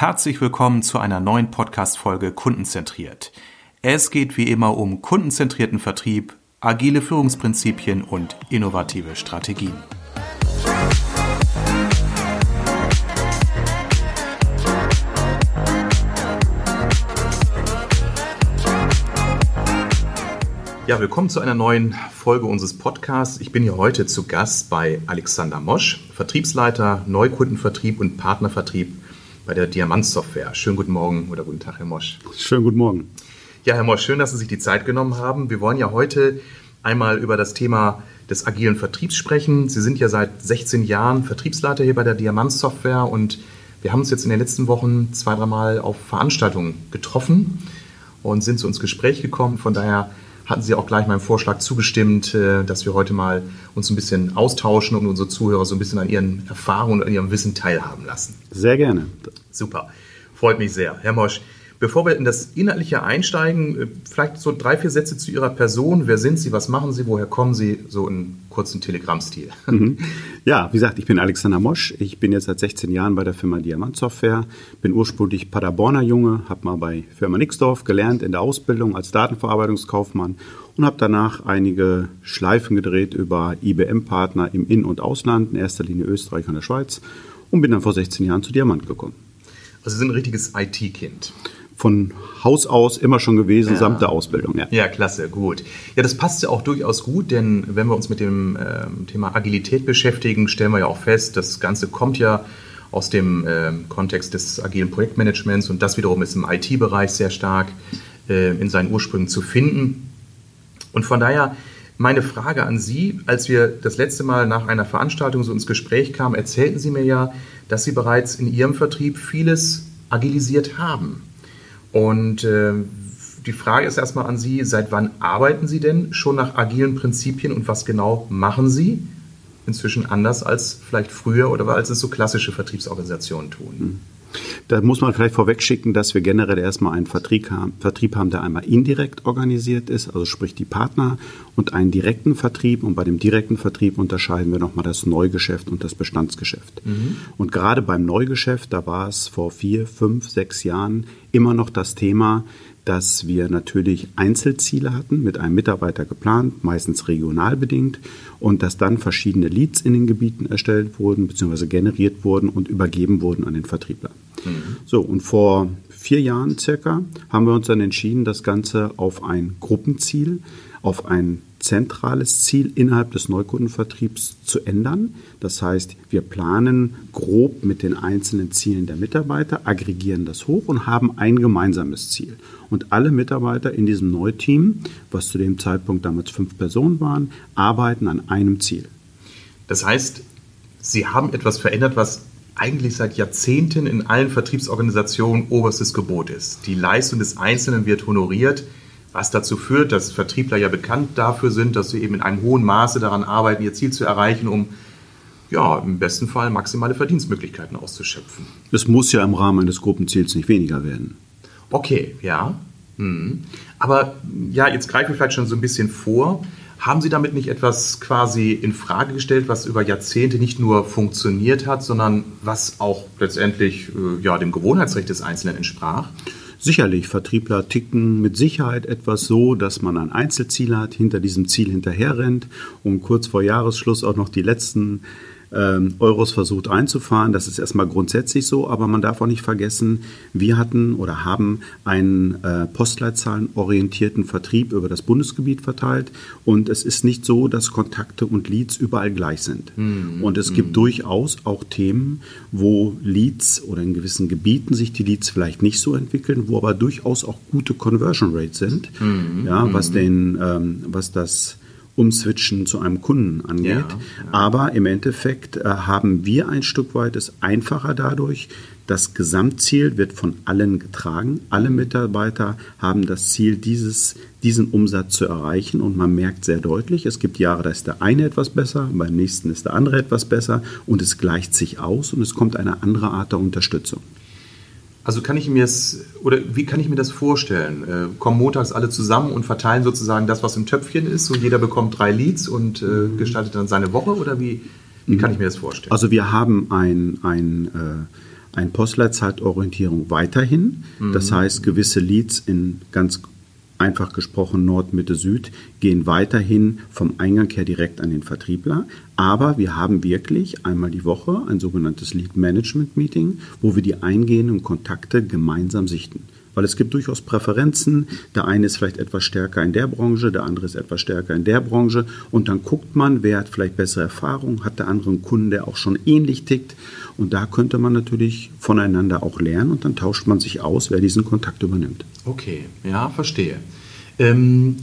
Herzlich willkommen zu einer neuen Podcast-Folge Kundenzentriert. Es geht wie immer um kundenzentrierten Vertrieb, agile Führungsprinzipien und innovative Strategien. Ja, willkommen zu einer neuen Folge unseres Podcasts. Ich bin hier heute zu Gast bei Alexander Mosch, Vertriebsleiter Neukundenvertrieb und Partnervertrieb bei der Diamant-Software. Schönen guten Morgen oder guten Tag, Herr Mosch. Schönen guten Morgen. Ja, Herr Mosch, schön, dass Sie sich die Zeit genommen haben. Wir wollen ja heute einmal über das Thema des agilen Vertriebs sprechen. Sie sind ja seit 16 Jahren Vertriebsleiter hier bei der Diamant-Software und wir haben uns jetzt in den letzten Wochen zwei, dreimal auf Veranstaltungen getroffen und sind zu uns Gespräch gekommen. Von daher hatten Sie auch gleich meinem Vorschlag zugestimmt, äh, dass wir heute mal uns ein bisschen austauschen und unsere Zuhörer so ein bisschen an ihren Erfahrungen und an ihrem Wissen teilhaben lassen. Sehr gerne. Super, freut mich sehr. Herr Mosch, Bevor wir in das Inhaltliche einsteigen, äh, vielleicht so drei, vier Sätze zu Ihrer Person. Wer sind Sie? Was machen Sie? Woher kommen Sie? So in kurzen Telegram-Stil. Mhm. Ja, wie gesagt, ich bin Alexander Mosch. Ich bin jetzt seit 16 Jahren bei der Firma Diamant Software. Bin ursprünglich Paderborner Junge, habe mal bei Firma Nixdorf gelernt in der Ausbildung als Datenverarbeitungskaufmann und habe danach einige Schleifen gedreht über IBM-Partner im In- und Ausland, in erster Linie Österreich und der Schweiz und bin dann vor 16 Jahren zu Diamant gekommen. Also Sie sind ein richtiges IT-Kind von Haus aus immer schon gewesen, ja. samt der Ausbildung. Ja. ja, klasse, gut. Ja, das passt ja auch durchaus gut, denn wenn wir uns mit dem äh, Thema Agilität beschäftigen, stellen wir ja auch fest, das Ganze kommt ja aus dem äh, Kontext des agilen Projektmanagements und das wiederum ist im IT-Bereich sehr stark äh, in seinen Ursprüngen zu finden. Und von daher meine Frage an Sie, als wir das letzte Mal nach einer Veranstaltung so ins Gespräch kamen, erzählten Sie mir ja, dass Sie bereits in Ihrem Vertrieb vieles agilisiert haben. Und äh, die Frage ist erstmal an Sie, seit wann arbeiten Sie denn schon nach agilen Prinzipien und was genau machen Sie? Inzwischen anders als vielleicht früher oder als es so klassische Vertriebsorganisationen tun. Hm. Da muss man vielleicht vorweg schicken, dass wir generell erstmal einen Vertrieb haben, Vertrieb haben, der einmal indirekt organisiert ist, also sprich die Partner, und einen direkten Vertrieb. Und bei dem direkten Vertrieb unterscheiden wir nochmal das Neugeschäft und das Bestandsgeschäft. Mhm. Und gerade beim Neugeschäft, da war es vor vier, fünf, sechs Jahren immer noch das Thema, dass wir natürlich Einzelziele hatten, mit einem Mitarbeiter geplant, meistens regional bedingt, und dass dann verschiedene Leads in den Gebieten erstellt wurden, bzw. generiert wurden und übergeben wurden an den Vertriebler. Mhm. So, und vor vier Jahren circa haben wir uns dann entschieden, das Ganze auf ein Gruppenziel, auf ein zentrales Ziel innerhalb des Neukundenvertriebs zu ändern. Das heißt, wir planen grob mit den einzelnen Zielen der Mitarbeiter, aggregieren das hoch und haben ein gemeinsames Ziel. Und alle Mitarbeiter in diesem Neuteam, was zu dem Zeitpunkt damals fünf Personen waren, arbeiten an einem Ziel. Das heißt, Sie haben etwas verändert, was eigentlich seit Jahrzehnten in allen Vertriebsorganisationen oberstes Gebot ist. Die Leistung des Einzelnen wird honoriert was dazu führt, dass Vertriebler ja bekannt dafür sind, dass sie eben in einem hohen Maße daran arbeiten, ihr Ziel zu erreichen, um ja, im besten Fall maximale Verdienstmöglichkeiten auszuschöpfen. Es muss ja im Rahmen eines Gruppenziels nicht weniger werden. Okay, ja. Hm. Aber ja, jetzt greifen wir vielleicht schon so ein bisschen vor. Haben Sie damit nicht etwas quasi in Frage gestellt, was über Jahrzehnte nicht nur funktioniert hat, sondern was auch letztendlich äh, ja, dem Gewohnheitsrecht des Einzelnen entsprach? Sicherlich, Vertriebler ticken mit Sicherheit etwas so, dass man ein Einzelziel hat, hinter diesem Ziel hinterherrennt und kurz vor Jahresschluss auch noch die letzten ähm, Euros versucht einzufahren. Das ist erstmal grundsätzlich so, aber man darf auch nicht vergessen, wir hatten oder haben einen äh, postleitzahlenorientierten Vertrieb über das Bundesgebiet verteilt und es ist nicht so, dass Kontakte und Leads überall gleich sind. Mhm. Und es gibt mhm. durchaus auch Themen, wo Leads oder in gewissen Gebieten sich die Leads vielleicht nicht so entwickeln, wo aber durchaus auch gute Conversion Rates sind, mhm. ja, was, mhm. den, ähm, was das Umswitchen zu einem Kunden angeht. Ja, ja. Aber im Endeffekt äh, haben wir ein Stück weit es einfacher dadurch. Das Gesamtziel wird von allen getragen. Alle Mitarbeiter haben das Ziel, dieses, diesen Umsatz zu erreichen. Und man merkt sehr deutlich, es gibt Jahre, da ist der eine etwas besser, beim nächsten ist der andere etwas besser und es gleicht sich aus und es kommt eine andere Art der Unterstützung. Also kann ich mir es, oder wie kann ich mir das vorstellen? Äh, kommen montags alle zusammen und verteilen sozusagen das, was im Töpfchen ist und jeder bekommt drei Leads und äh, mhm. gestaltet dann seine Woche oder wie, wie kann ich mir das vorstellen? Also wir haben ein, ein, äh, eine Postleitzeitorientierung weiterhin. Mhm. Das heißt, gewisse Leads in ganz einfach gesprochen Nord, Mitte, Süd, gehen weiterhin vom Eingang her direkt an den Vertriebler. Aber wir haben wirklich einmal die Woche ein sogenanntes Lead Management Meeting, wo wir die eingehenden Kontakte gemeinsam sichten. Weil es gibt durchaus Präferenzen. Der eine ist vielleicht etwas stärker in der Branche, der andere ist etwas stärker in der Branche. Und dann guckt man, wer hat vielleicht bessere Erfahrungen, hat der andere einen Kunden, der auch schon ähnlich tickt. Und da könnte man natürlich voneinander auch lernen und dann tauscht man sich aus, wer diesen Kontakt übernimmt. Okay, ja, verstehe. Ähm,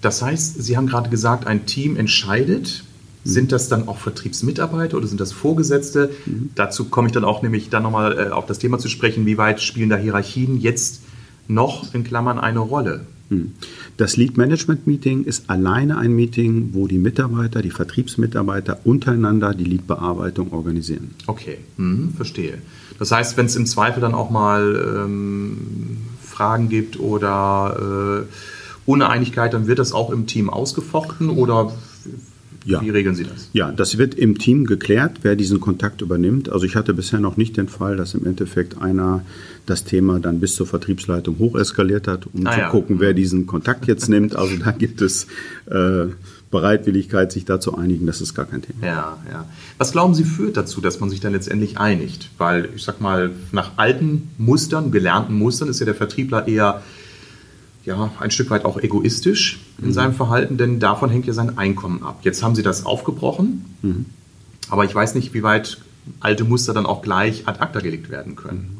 das heißt, Sie haben gerade gesagt, ein Team entscheidet, sind das dann auch Vertriebsmitarbeiter oder sind das Vorgesetzte? Mhm. Dazu komme ich dann auch nämlich dann nochmal äh, auf das Thema zu sprechen, wie weit spielen da Hierarchien jetzt noch in Klammern eine Rolle? Mhm. Das Lead Management Meeting ist alleine ein Meeting, wo die Mitarbeiter, die Vertriebsmitarbeiter untereinander die Leadbearbeitung organisieren. Okay, mhm, verstehe. Das heißt, wenn es im Zweifel dann auch mal ähm, Fragen gibt oder äh, Uneinigkeit, dann wird das auch im Team ausgefochten oder ja. Wie regeln Sie das? Ja, das wird im Team geklärt, wer diesen Kontakt übernimmt. Also ich hatte bisher noch nicht den Fall, dass im Endeffekt einer das Thema dann bis zur Vertriebsleitung hocheskaliert hat, um ah, zu ja. gucken, wer diesen Kontakt jetzt nimmt. Also da gibt es äh, Bereitwilligkeit, sich da zu einigen. Das ist gar kein Thema. Ja, ja. Was glauben Sie führt dazu, dass man sich dann letztendlich einigt? Weil ich sag mal, nach alten Mustern, gelernten Mustern ist ja der Vertriebler eher ja, ein Stück weit auch egoistisch in mhm. seinem Verhalten, denn davon hängt ja sein Einkommen ab. Jetzt haben sie das aufgebrochen, mhm. aber ich weiß nicht, wie weit alte Muster dann auch gleich ad acta gelegt werden können.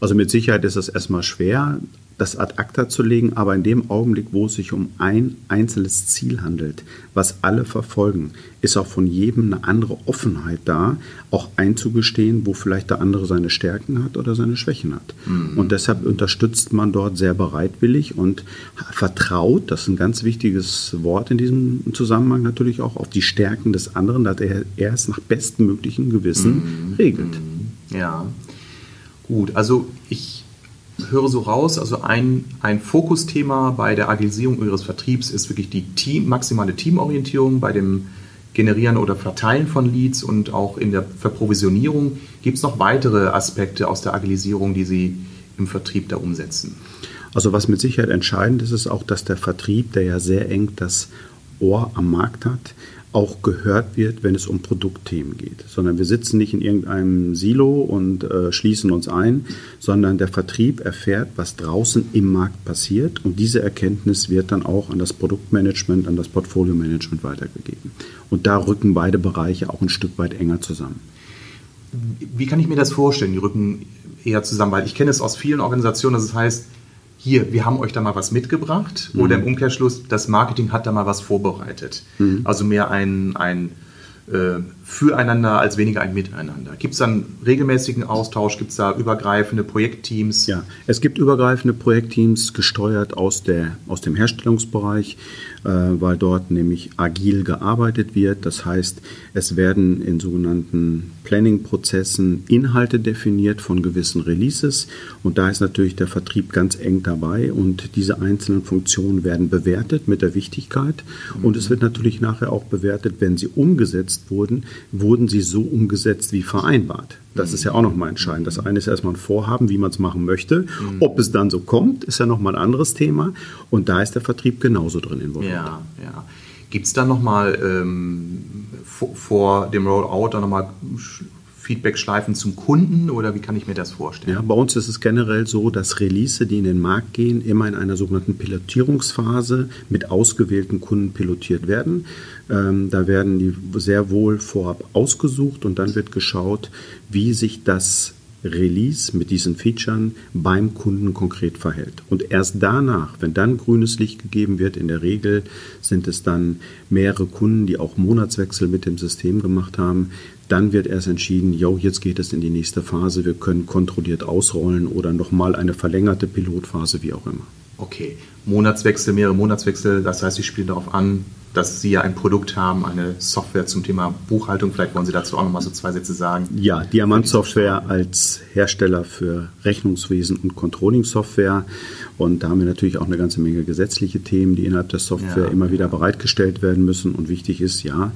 Also mit Sicherheit ist es erstmal schwer, das ad acta zu legen, aber in dem Augenblick, wo es sich um ein einzelnes Ziel handelt, was alle verfolgen, ist auch von jedem eine andere Offenheit da, auch einzugestehen, wo vielleicht der andere seine Stärken hat oder seine Schwächen hat. Mhm. Und deshalb unterstützt man dort sehr bereitwillig und vertraut, das ist ein ganz wichtiges Wort in diesem Zusammenhang natürlich auch, auf die Stärken des anderen, dass er, er es nach bestmöglichem Gewissen mhm. regelt. Ja, gut. Also ich höre so raus, also ein, ein Fokusthema bei der Agilisierung Ihres Vertriebs ist wirklich die Team, maximale Teamorientierung bei dem Generieren oder Verteilen von Leads und auch in der Verprovisionierung. Gibt es noch weitere Aspekte aus der Agilisierung, die Sie im Vertrieb da umsetzen? Also was mit Sicherheit entscheidend ist, ist auch, dass der Vertrieb, der ja sehr eng das Ohr am Markt hat, auch gehört wird, wenn es um Produktthemen geht. Sondern wir sitzen nicht in irgendeinem Silo und äh, schließen uns ein, sondern der Vertrieb erfährt, was draußen im Markt passiert und diese Erkenntnis wird dann auch an das Produktmanagement, an das Portfolio-Management weitergegeben. Und da rücken beide Bereiche auch ein Stück weit enger zusammen. Wie kann ich mir das vorstellen? Die rücken eher zusammen, weil ich kenne es aus vielen Organisationen, dass es heißt, hier, wir haben euch da mal was mitgebracht mhm. oder im Umkehrschluss, das Marketing hat da mal was vorbereitet. Mhm. Also mehr ein, ein äh, Füreinander als weniger ein Miteinander. Gibt es dann regelmäßigen Austausch? Gibt es da übergreifende Projektteams? Ja, es gibt übergreifende Projektteams, gesteuert aus, der, aus dem Herstellungsbereich. Äh, weil dort nämlich agil gearbeitet wird. Das heißt, es werden in sogenannten Planning-Prozessen Inhalte definiert von gewissen Releases und da ist natürlich der Vertrieb ganz eng dabei und diese einzelnen Funktionen werden bewertet mit der Wichtigkeit und es wird natürlich nachher auch bewertet, wenn sie umgesetzt wurden, wurden sie so umgesetzt wie vereinbart. Das ist ja auch nochmal entscheidend. Das eine ist erstmal ein Vorhaben, wie man es machen möchte. Ob es dann so kommt, ist ja nochmal ein anderes Thema. Und da ist der Vertrieb genauso drin involviert. Ja, ja. Gibt es dann nochmal ähm, vor, vor, dem Rollout dann nochmal Feedback-Schleifen zum Kunden oder wie kann ich mir das vorstellen? Ja, bei uns ist es generell so, dass Release, die in den Markt gehen, immer in einer sogenannten Pilotierungsphase mit ausgewählten Kunden pilotiert werden. Ähm, da werden die sehr wohl vorab ausgesucht und dann wird geschaut, wie sich das Release mit diesen Features beim Kunden konkret verhält. Und erst danach, wenn dann grünes Licht gegeben wird, in der Regel sind es dann mehrere Kunden, die auch Monatswechsel mit dem System gemacht haben, dann wird erst entschieden, jo, jetzt geht es in die nächste Phase, wir können kontrolliert ausrollen oder nochmal eine verlängerte Pilotphase, wie auch immer. Okay, Monatswechsel, mehrere Monatswechsel, das heißt, Sie spielen darauf an, dass Sie ja ein Produkt haben, eine Software zum Thema Buchhaltung. Vielleicht wollen Sie dazu auch noch mal so zwei Sätze sagen. Ja, Diamant Software als Hersteller für Rechnungswesen und Controlling-Software. Und da haben wir natürlich auch eine ganze Menge gesetzliche Themen, die innerhalb der Software ja. immer wieder bereitgestellt werden müssen. Und wichtig ist, ja,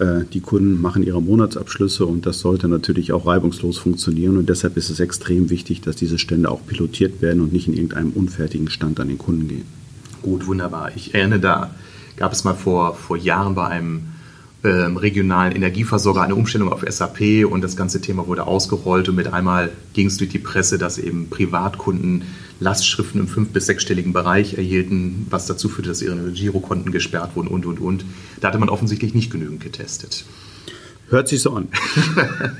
die Kunden machen ihre Monatsabschlüsse und das sollte natürlich auch reibungslos funktionieren. Und deshalb ist es extrem wichtig, dass diese Stände auch pilotiert werden und nicht in irgendeinem unfertigen Stand an den Kunden gehen. Gut, wunderbar. Ich erinnere da, gab es mal vor, vor Jahren bei einem ähm, regionalen Energieversorger eine Umstellung auf SAP und das ganze Thema wurde ausgerollt und mit einmal ging es durch die Presse, dass eben Privatkunden Lastschriften im fünf- bis sechsstelligen Bereich erhielten, was dazu führte, dass ihre Girokonten gesperrt wurden und, und, und. Da hatte man offensichtlich nicht genügend getestet. Hört sich so an.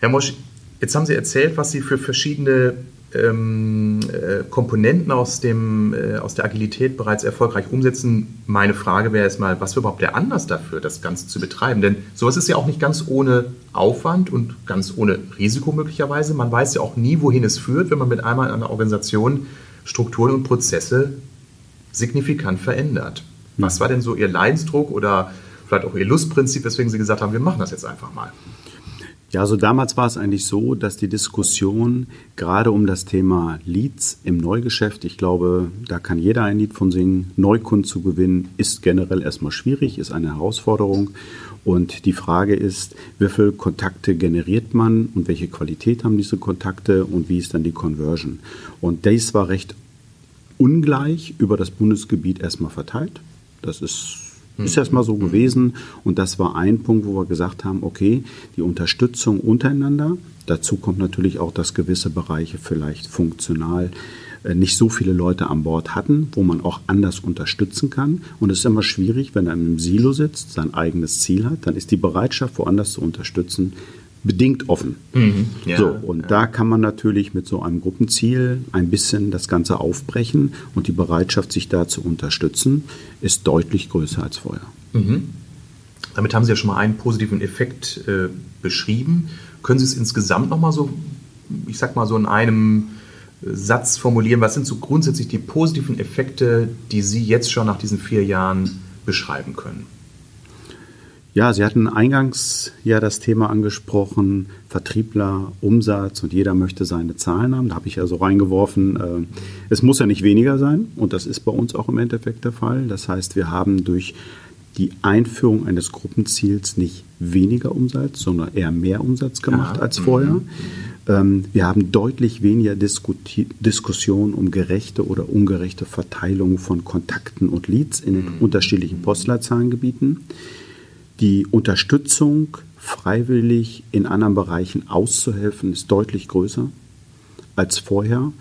Herr Mosch, jetzt haben Sie erzählt, was Sie für verschiedene ähm, äh, Komponenten aus, dem, äh, aus der Agilität bereits erfolgreich umsetzen. Meine Frage wäre erstmal, was wäre überhaupt der Anlass dafür, das Ganze zu betreiben? Denn sowas ist ja auch nicht ganz ohne Aufwand und ganz ohne Risiko möglicherweise. Man weiß ja auch nie, wohin es führt, wenn man mit einmal in einer Organisation Strukturen und Prozesse signifikant verändert. Was war denn so Ihr Leidensdruck oder vielleicht auch Ihr Lustprinzip, weswegen Sie gesagt haben, wir machen das jetzt einfach mal? Ja, also damals war es eigentlich so, dass die Diskussion gerade um das Thema Leads im Neugeschäft, ich glaube, da kann jeder ein Lied von singen, Neukunden zu gewinnen, ist generell erstmal schwierig, ist eine Herausforderung. Und die Frage ist, wie viele Kontakte generiert man und welche Qualität haben diese Kontakte und wie ist dann die Conversion? Und das war recht ungleich über das Bundesgebiet erstmal verteilt. Das ist ist erstmal so gewesen? Und das war ein Punkt, wo wir gesagt haben, okay, die Unterstützung untereinander, dazu kommt natürlich auch, dass gewisse Bereiche vielleicht funktional äh, nicht so viele Leute an Bord hatten, wo man auch anders unterstützen kann. Und es ist immer schwierig, wenn er im Silo sitzt, sein eigenes Ziel hat, dann ist die Bereitschaft, woanders zu unterstützen, bedingt offen. Mhm, ja, so, und ja. da kann man natürlich mit so einem Gruppenziel ein bisschen das Ganze aufbrechen und die Bereitschaft, sich da zu unterstützen, ist deutlich größer als vorher. Mhm. Damit haben Sie ja schon mal einen positiven Effekt äh, beschrieben. Können Sie es insgesamt nochmal so, ich sag mal so in einem äh, Satz formulieren? Was sind so grundsätzlich die positiven Effekte, die Sie jetzt schon nach diesen vier Jahren beschreiben können? Ja, Sie hatten eingangs ja das Thema angesprochen, Vertriebler, Umsatz und jeder möchte seine Zahlen haben. Da habe ich ja so reingeworfen, äh, es muss ja nicht weniger sein und das ist bei uns auch im Endeffekt der Fall. Das heißt, wir haben durch die Einführung eines Gruppenziels nicht weniger Umsatz, sondern eher mehr Umsatz gemacht ja. als vorher. Mhm. Ähm, wir haben deutlich weniger Diskuti Diskussion um gerechte oder ungerechte Verteilung von Kontakten und Leads in den mhm. unterschiedlichen Postleitzahlengebieten die Unterstützung, freiwillig in anderen Bereichen auszuhelfen, ist deutlich größer als vorher.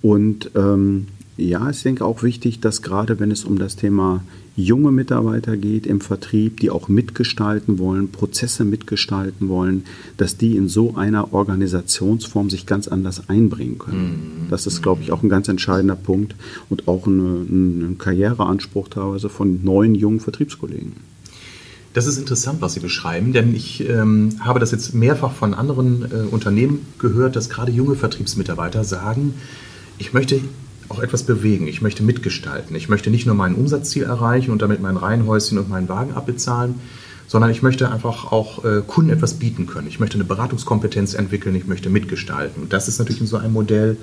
Und ähm, ja, ich denke auch wichtig, dass gerade wenn es um das Thema junge Mitarbeiter geht im Vertrieb, die auch mitgestalten wollen, Prozesse mitgestalten wollen, dass die in so einer Organisationsform sich ganz anders einbringen können. Mhm. Das ist, glaube ich, auch ein ganz entscheidender Punkt und auch ein Karriereanspruch teilweise von neuen jungen Vertriebskollegen. Das ist interessant, was Sie beschreiben, denn ich ähm, habe das jetzt mehrfach von anderen äh, Unternehmen gehört, dass gerade junge Vertriebsmitarbeiter sagen, ich möchte auch etwas bewegen, ich möchte mitgestalten, ich möchte nicht nur mein Umsatzziel erreichen und damit mein Reihenhäuschen und meinen Wagen abbezahlen, sondern ich möchte einfach auch äh, Kunden etwas bieten können. Ich möchte eine Beratungskompetenz entwickeln, ich möchte mitgestalten. Und das ist natürlich in so einem Modell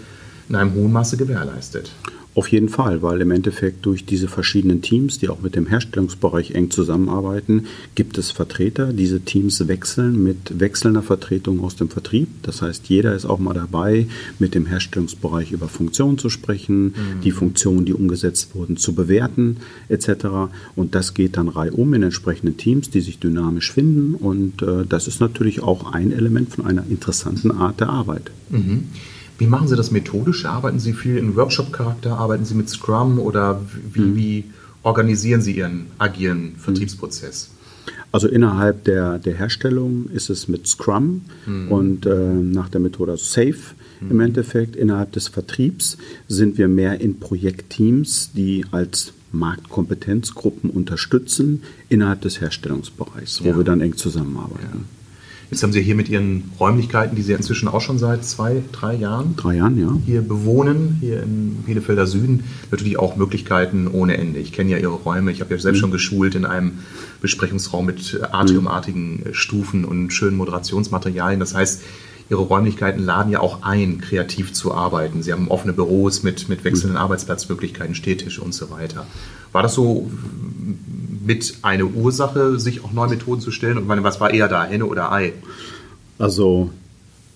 in einem hohen Maße gewährleistet. Auf jeden Fall, weil im Endeffekt durch diese verschiedenen Teams, die auch mit dem Herstellungsbereich eng zusammenarbeiten, gibt es Vertreter. Diese Teams wechseln mit wechselnder Vertretung aus dem Vertrieb. Das heißt, jeder ist auch mal dabei, mit dem Herstellungsbereich über Funktionen zu sprechen, mhm. die Funktionen, die umgesetzt wurden, zu bewerten etc. Und das geht dann reihum in entsprechenden Teams, die sich dynamisch finden. Und äh, das ist natürlich auch ein Element von einer interessanten Art der Arbeit. Mhm. Wie machen Sie das methodisch? Arbeiten Sie viel in Workshop-Charakter? Arbeiten Sie mit Scrum oder wie, mhm. wie organisieren Sie Ihren agilen Vertriebsprozess? Also innerhalb der, der Herstellung ist es mit Scrum mhm. und äh, nach der Methode SAFE mhm. im Endeffekt. Innerhalb des Vertriebs sind wir mehr in Projektteams, die als Marktkompetenzgruppen unterstützen innerhalb des Herstellungsbereichs, wo ja. wir dann eng zusammenarbeiten. Ja. Jetzt haben Sie hier mit Ihren Räumlichkeiten, die Sie inzwischen auch schon seit zwei, drei Jahren, drei Jahren ja. hier bewohnen, hier im Bielefelder Süden, natürlich auch Möglichkeiten ohne Ende. Ich kenne ja Ihre Räume, ich habe ja selbst mhm. schon geschult in einem Besprechungsraum mit atriumartigen Stufen und schönen Moderationsmaterialien. Das heißt, Ihre Räumlichkeiten laden ja auch ein, kreativ zu arbeiten. Sie haben offene Büros mit, mit wechselnden mhm. Arbeitsplatzmöglichkeiten, Stehtische und so weiter. War das so mit eine Ursache, sich auch neue Methoden zu stellen? Und meine, was war eher da, Henne oder Ei? Also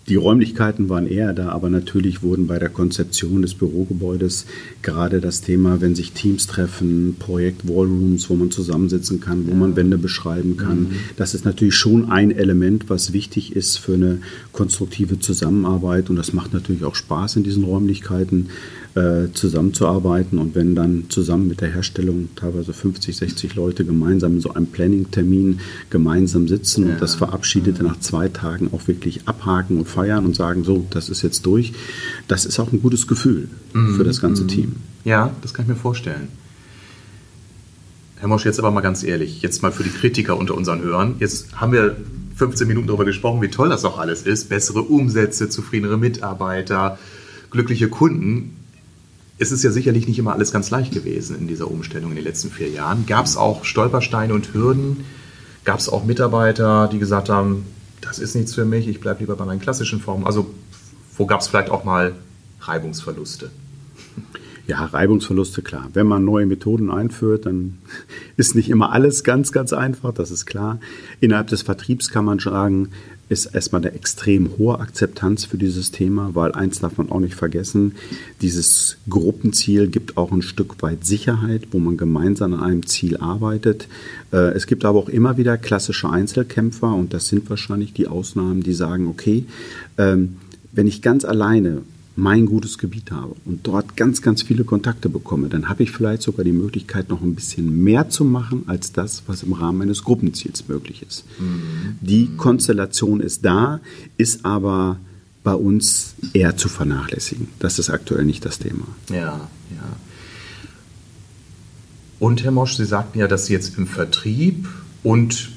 die Räumlichkeiten waren eher da, aber natürlich wurden bei der Konzeption des Bürogebäudes gerade das Thema, wenn sich Teams treffen, Projekt Wallrooms, wo man zusammensitzen kann, wo ja. man Wände beschreiben kann. Mhm. Das ist natürlich schon ein Element, was wichtig ist für eine konstruktive Zusammenarbeit und das macht natürlich auch Spaß in diesen Räumlichkeiten äh, zusammenzuarbeiten und wenn dann zusammen mit der Herstellung teilweise 50, 60 Leute gemeinsam in so einem Planning-Termin gemeinsam sitzen ja. und das Verabschiedete nach zwei Tagen auch wirklich abhaken und feiern und sagen, so, das ist jetzt durch, das ist auch ein gutes Gefühl mhm. für das ganze mhm. Team. Ja, das kann ich mir vorstellen. Herr Mosch, jetzt aber mal ganz ehrlich, jetzt mal für die Kritiker unter unseren Hörern. Jetzt haben wir 15 Minuten darüber gesprochen, wie toll das auch alles ist. Bessere Umsätze, zufriedenere Mitarbeiter, glückliche Kunden es ist ja sicherlich nicht immer alles ganz leicht gewesen in dieser Umstellung in den letzten vier Jahren. Gab es auch Stolpersteine und Hürden? Gab es auch Mitarbeiter, die gesagt haben, das ist nichts für mich, ich bleibe lieber bei meinen klassischen Formen? Also wo gab es vielleicht auch mal Reibungsverluste? Ja, Reibungsverluste, klar. Wenn man neue Methoden einführt, dann ist nicht immer alles ganz, ganz einfach, das ist klar. Innerhalb des Vertriebs kann man sagen, ist erstmal eine extrem hohe Akzeptanz für dieses Thema, weil eins darf man auch nicht vergessen, dieses Gruppenziel gibt auch ein Stück weit Sicherheit, wo man gemeinsam an einem Ziel arbeitet. Äh, es gibt aber auch immer wieder klassische Einzelkämpfer und das sind wahrscheinlich die Ausnahmen, die sagen, okay, ähm, wenn ich ganz alleine mein gutes Gebiet habe und dort ganz, ganz viele Kontakte bekomme, dann habe ich vielleicht sogar die Möglichkeit, noch ein bisschen mehr zu machen als das, was im Rahmen eines Gruppenziels möglich ist. Mhm. Die Konstellation ist da, ist aber bei uns eher zu vernachlässigen. Das ist aktuell nicht das Thema. Ja, ja. Und Herr Mosch, Sie sagten ja, dass Sie jetzt im Vertrieb und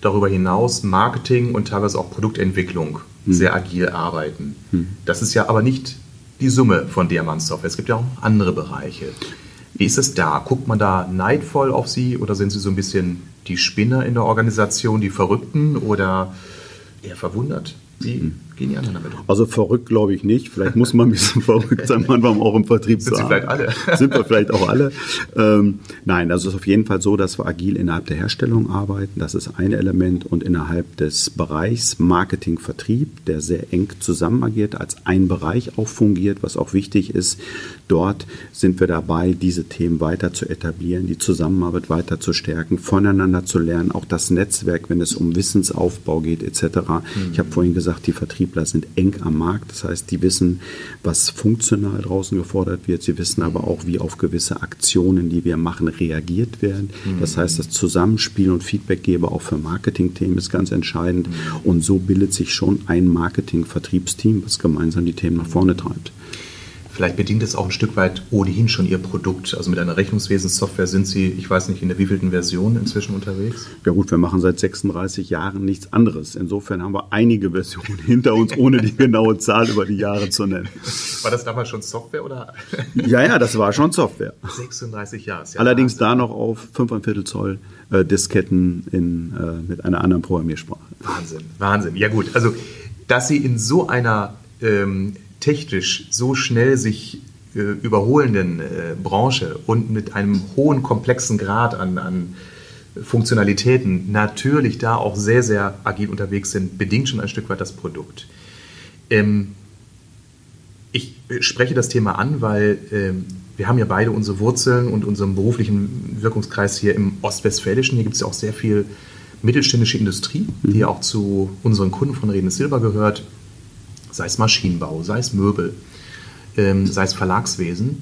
darüber hinaus Marketing und teilweise auch Produktentwicklung hm. sehr agil arbeiten. Hm. Das ist ja aber nicht die Summe von Diamant Software. Es gibt ja auch andere Bereiche. Wie ist es da? Guckt man da neidvoll auf Sie oder sind Sie so ein bisschen die Spinner in der Organisation, die Verrückten oder eher verwundert? Wie hm. Gehen die anderen damit um? Also verrückt glaube ich nicht. Vielleicht muss man ein bisschen verrückt sein, manchmal auch im Vertrieb Sind Sie vielleicht alle? Sind wir vielleicht auch alle. Ähm, nein, also es ist auf jeden Fall so, dass wir agil innerhalb der Herstellung arbeiten. Das ist ein Element und innerhalb des Bereichs Marketing, Vertrieb, der sehr eng zusammen agiert, als ein Bereich auch fungiert, was auch wichtig ist. Dort sind wir dabei, diese Themen weiter zu etablieren, die Zusammenarbeit weiter zu stärken, voneinander zu lernen, auch das Netzwerk, wenn es um Wissensaufbau geht etc. Mhm. Ich habe vorhin gesagt, die Vertriebler sind eng am Markt. Das heißt, die wissen, was funktional draußen gefordert wird. Sie wissen aber auch, wie auf gewisse Aktionen, die wir machen, reagiert werden. Das heißt, das Zusammenspiel und Feedbackgeber auch für Marketingthemen ist ganz entscheidend. Und so bildet sich schon ein Marketing-Vertriebsteam, was gemeinsam die Themen nach vorne treibt. Vielleicht bedient es auch ein Stück weit ohnehin schon Ihr Produkt. Also mit einer Rechnungswesenssoftware sind Sie, ich weiß nicht, in der wievielten Version inzwischen unterwegs? Ja gut, wir machen seit 36 Jahren nichts anderes. Insofern haben wir einige Versionen hinter uns, ohne die genaue Zahl über die Jahre zu nennen. War das damals schon Software oder? Ja, ja, das war schon Software. 36 Jahre. Ja Allerdings Wahnsinn. da noch auf 5,25 Zoll äh, Disketten in, äh, mit einer anderen Programmiersprache. Wahnsinn, Wahnsinn. Ja gut, also dass Sie in so einer ähm, technisch so schnell sich äh, überholenden äh, Branche und mit einem hohen komplexen Grad an, an Funktionalitäten natürlich da auch sehr, sehr agil unterwegs sind, bedingt schon ein Stück weit das Produkt. Ähm, ich spreche das Thema an, weil ähm, wir haben ja beide unsere Wurzeln und unseren beruflichen Wirkungskreis hier im Ostwestfälischen. Hier gibt es ja auch sehr viel mittelständische Industrie, die ja auch zu unseren Kunden von Reden Silber gehört sei es Maschinenbau, sei es Möbel, ähm, sei es Verlagswesen.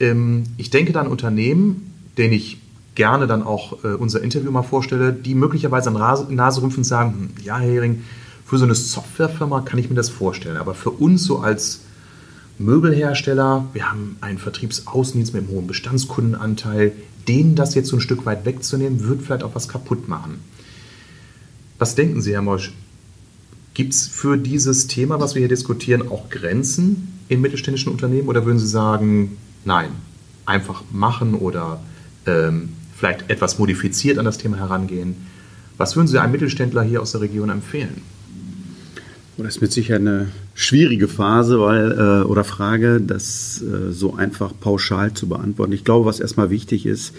Ähm, ich denke dann Unternehmen, denen ich gerne dann auch äh, unser Interview mal vorstelle, die möglicherweise an Nase rümpfen und sagen, hm, ja, Herr Hering, für so eine Softwarefirma kann ich mir das vorstellen, aber für uns so als Möbelhersteller, wir haben einen Vertriebsaußendienst mit einem hohen Bestandskundenanteil, denen das jetzt so ein Stück weit wegzunehmen, wird vielleicht auch was kaputt machen. Was denken Sie, Herr Mosch? Gibt es für dieses Thema, was wir hier diskutieren, auch Grenzen in mittelständischen Unternehmen oder würden Sie sagen, nein, einfach machen oder ähm, vielleicht etwas modifiziert an das Thema herangehen? Was würden Sie einem Mittelständler hier aus der Region empfehlen? Oh, das ist mit Sicherheit eine schwierige Phase weil, äh, oder Frage, das äh, so einfach pauschal zu beantworten. Ich glaube, was erstmal wichtig ist,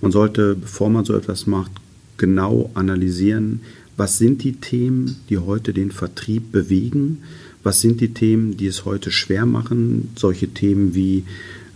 man sollte, bevor man so etwas macht, genau analysieren, was sind die Themen, die heute den Vertrieb bewegen, was sind die Themen, die es heute schwer machen, solche Themen wie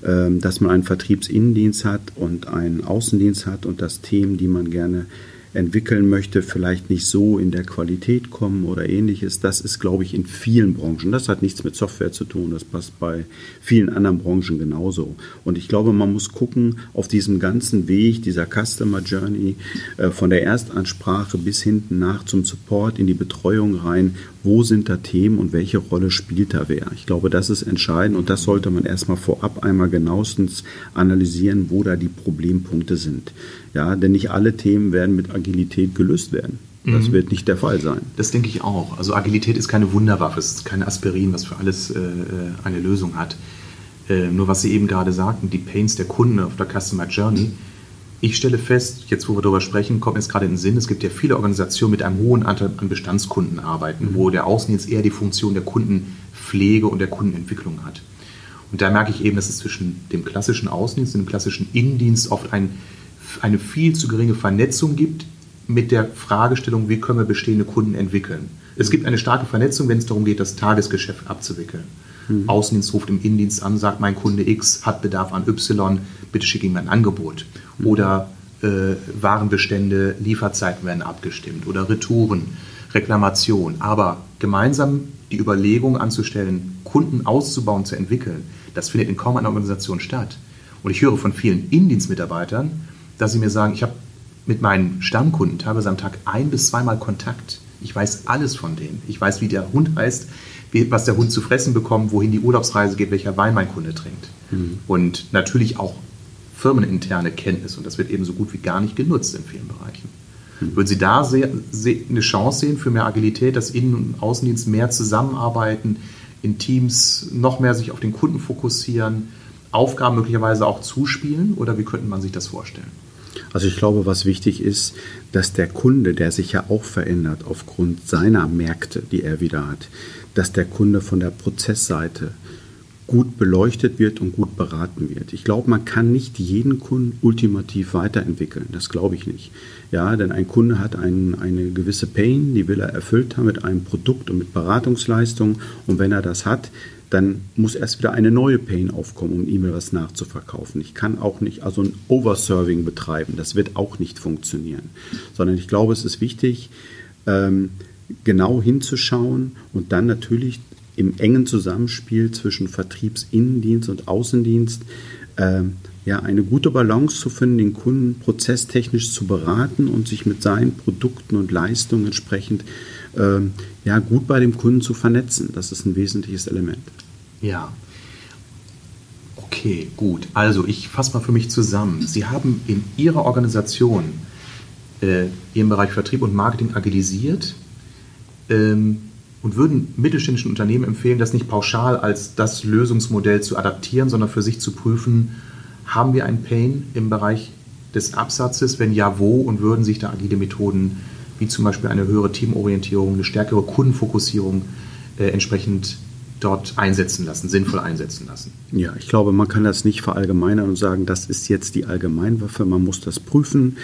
ähm, dass man einen Vertriebsinnendienst hat und einen Außendienst hat und dass Themen, die man gerne entwickeln möchte, vielleicht nicht so in der Qualität kommen oder ähnliches. Das ist, glaube ich, in vielen Branchen. Das hat nichts mit Software zu tun. Das passt bei vielen anderen Branchen genauso. Und ich glaube, man muss gucken, auf diesem ganzen Weg, dieser Customer Journey, äh, von der Erstansprache bis hinten nach zum Support in die Betreuung rein, wo sind da Themen und welche Rolle spielt da wer. Ich glaube, das ist entscheidend und das sollte man erstmal vorab einmal genauestens analysieren, wo da die Problempunkte sind. Ja, denn nicht alle Themen werden mit Agilität gelöst werden. Das mhm. wird nicht der Fall sein. Das denke ich auch. Also Agilität ist keine Wunderwaffe, es ist keine Aspirin, was für alles äh, äh, eine Lösung hat. Äh, nur was Sie eben gerade sagten, die Pains der Kunden auf der Customer Journey. Ich stelle fest, jetzt wo wir darüber sprechen, kommt mir jetzt gerade in den Sinn, es gibt ja viele Organisationen mit einem hohen Anteil an Bestandskunden arbeiten, mhm. wo der Außendienst eher die Funktion der Kundenpflege und der Kundenentwicklung hat. Und da merke ich eben, dass es zwischen dem klassischen Außendienst und dem klassischen Innendienst oft ein eine viel zu geringe Vernetzung gibt mit der Fragestellung, wie können wir bestehende Kunden entwickeln. Es gibt eine starke Vernetzung, wenn es darum geht, das Tagesgeschäft abzuwickeln. Mhm. Außendienst ruft im Innendienst an, sagt, mein Kunde X hat Bedarf an Y, bitte schick ihm ein Angebot. Mhm. Oder äh, Warenbestände, Lieferzeiten werden abgestimmt oder Retouren, Reklamation. Aber gemeinsam die Überlegung anzustellen, Kunden auszubauen, zu entwickeln, das findet in kaum einer Organisation statt. Und ich höre von vielen Innendienstmitarbeitern, dass sie mir sagen, ich habe mit meinen Stammkunden teilweise am Tag ein bis zweimal Kontakt. Ich weiß alles von denen. Ich weiß, wie der Hund heißt, was der Hund zu fressen bekommt, wohin die Urlaubsreise geht, welcher Wein mein Kunde trinkt. Mhm. Und natürlich auch firmeninterne Kenntnis. Und das wird eben so gut wie gar nicht genutzt in vielen Bereichen. Mhm. Würden Sie da eine Chance sehen für mehr Agilität, dass Innen- und Außendienst mehr zusammenarbeiten, in Teams noch mehr sich auf den Kunden fokussieren, Aufgaben möglicherweise auch zuspielen? Oder wie könnte man sich das vorstellen? Also ich glaube, was wichtig ist, dass der Kunde, der sich ja auch verändert aufgrund seiner Märkte, die er wieder hat, dass der Kunde von der Prozessseite gut beleuchtet wird und gut beraten wird. Ich glaube, man kann nicht jeden Kunden ultimativ weiterentwickeln. Das glaube ich nicht. Ja, denn ein Kunde hat ein, eine gewisse Pain, die will er erfüllt haben mit einem Produkt und mit Beratungsleistung. Und wenn er das hat, dann muss erst wieder eine neue Pain aufkommen, um ihm was nachzuverkaufen. Ich kann auch nicht also ein Overserving betreiben, das wird auch nicht funktionieren, sondern ich glaube, es ist wichtig, ähm, genau hinzuschauen und dann natürlich im engen Zusammenspiel zwischen Vertriebsinnendienst und Außendienst ähm, ja, eine gute Balance zu finden, den Kunden prozesstechnisch zu beraten und sich mit seinen Produkten und Leistungen entsprechend ähm, ja, gut bei dem Kunden zu vernetzen. Das ist ein wesentliches Element. Ja. Okay, gut. Also ich fasse mal für mich zusammen. Sie haben in Ihrer Organisation äh, Ihren Bereich Vertrieb und Marketing agilisiert ähm, und würden mittelständischen Unternehmen empfehlen, das nicht pauschal als das Lösungsmodell zu adaptieren, sondern für sich zu prüfen, haben wir einen Pain im Bereich des Absatzes? Wenn ja, wo? Und würden sich da agile Methoden wie zum Beispiel eine höhere Teamorientierung, eine stärkere Kundenfokussierung äh, entsprechend dort einsetzen lassen, sinnvoll einsetzen lassen. Ja, ich glaube, man kann das nicht verallgemeinern und sagen, das ist jetzt die Allgemeinwaffe. Man muss das prüfen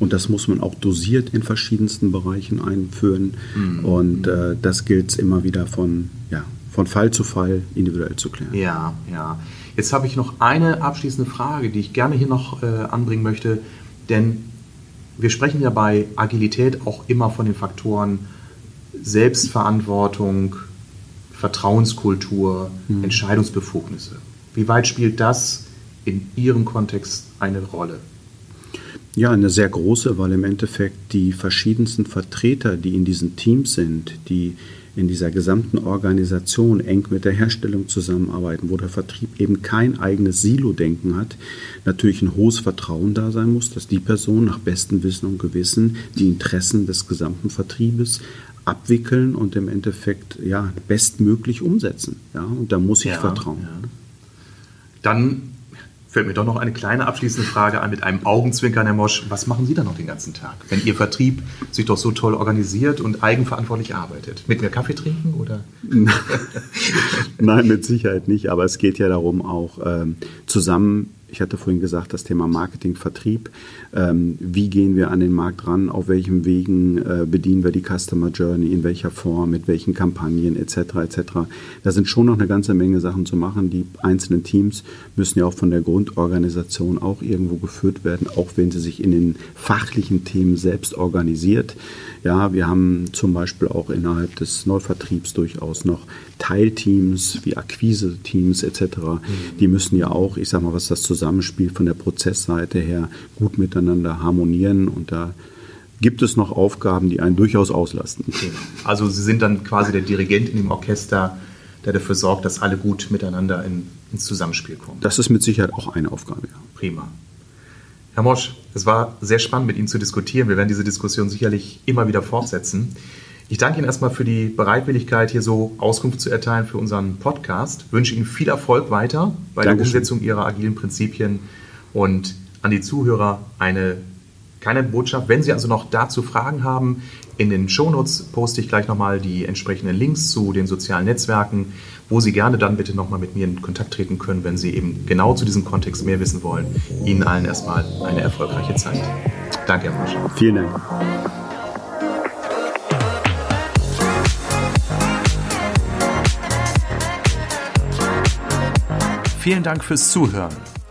und das muss man auch dosiert in verschiedensten Bereichen einführen. Mhm. Und äh, das gilt es immer wieder von, ja, von Fall zu Fall individuell zu klären. Ja, ja. Jetzt habe ich noch eine abschließende Frage, die ich gerne hier noch äh, anbringen möchte, denn wir sprechen ja bei Agilität auch immer von den Faktoren Selbstverantwortung, Vertrauenskultur, mhm. Entscheidungsbefugnisse. Wie weit spielt das in Ihrem Kontext eine Rolle? Ja, eine sehr große, weil im Endeffekt die verschiedensten Vertreter, die in diesen Teams sind, die in dieser gesamten Organisation eng mit der Herstellung zusammenarbeiten, wo der Vertrieb eben kein eigenes Silo-Denken hat, natürlich ein hohes Vertrauen da sein muss, dass die Person nach bestem Wissen und Gewissen die Interessen des gesamten Vertriebes abwickeln und im Endeffekt ja, bestmöglich umsetzen. Ja, und da muss ich ja, vertrauen. Ja. Dann fällt mir doch noch eine kleine abschließende Frage an mit einem Augenzwinkern, Herr Mosch. Was machen Sie da noch den ganzen Tag, wenn Ihr Vertrieb sich doch so toll organisiert und eigenverantwortlich arbeitet? Mit mir Kaffee trinken oder? Nein, mit Sicherheit nicht. Aber es geht ja darum, auch ähm, zusammen Ich hatte vorhin gesagt, das Thema Marketing, Vertrieb. Ähm, wie gehen wir an den Markt ran? Auf welchen Wegen äh, bedienen wir die Customer Journey? In welcher Form? Mit welchen Kampagnen etc. etc. Da sind schon noch eine ganze Menge Sachen zu machen. Die einzelnen Teams müssen ja auch von der Grundorganisation auch irgendwo geführt werden, auch wenn sie sich in den fachlichen Themen selbst organisiert. Ja, wir haben zum Beispiel auch innerhalb des Neuvertriebs durchaus noch Teilteams wie Akquise-Teams etc. Mhm. Die müssen ja auch, ich sag mal, was das Zusammenspiel von der Prozessseite her gut miteinander harmonieren und da gibt es noch Aufgaben, die einen durchaus auslasten. Also Sie sind dann quasi der Dirigent in dem Orchester, der dafür sorgt, dass alle gut miteinander in, ins Zusammenspiel kommen. Das ist mit Sicherheit auch eine Aufgabe. Ja. Prima. Herr Mosch, es war sehr spannend, mit Ihnen zu diskutieren. Wir werden diese Diskussion sicherlich immer wieder fortsetzen. Ich danke Ihnen erstmal für die Bereitwilligkeit, hier so Auskunft zu erteilen für unseren Podcast. Ich wünsche Ihnen viel Erfolg weiter bei Dankeschön. der Umsetzung Ihrer agilen Prinzipien und an die Zuhörer eine keine Botschaft. Wenn Sie also noch dazu Fragen haben, in den Shownotes poste ich gleich nochmal die entsprechenden Links zu den sozialen Netzwerken, wo Sie gerne dann bitte nochmal mit mir in Kontakt treten können, wenn Sie eben genau zu diesem Kontext mehr wissen wollen. Ihnen allen erstmal eine erfolgreiche Zeit. Danke, Herr Marsch. Vielen Dank. Vielen Dank fürs Zuhören.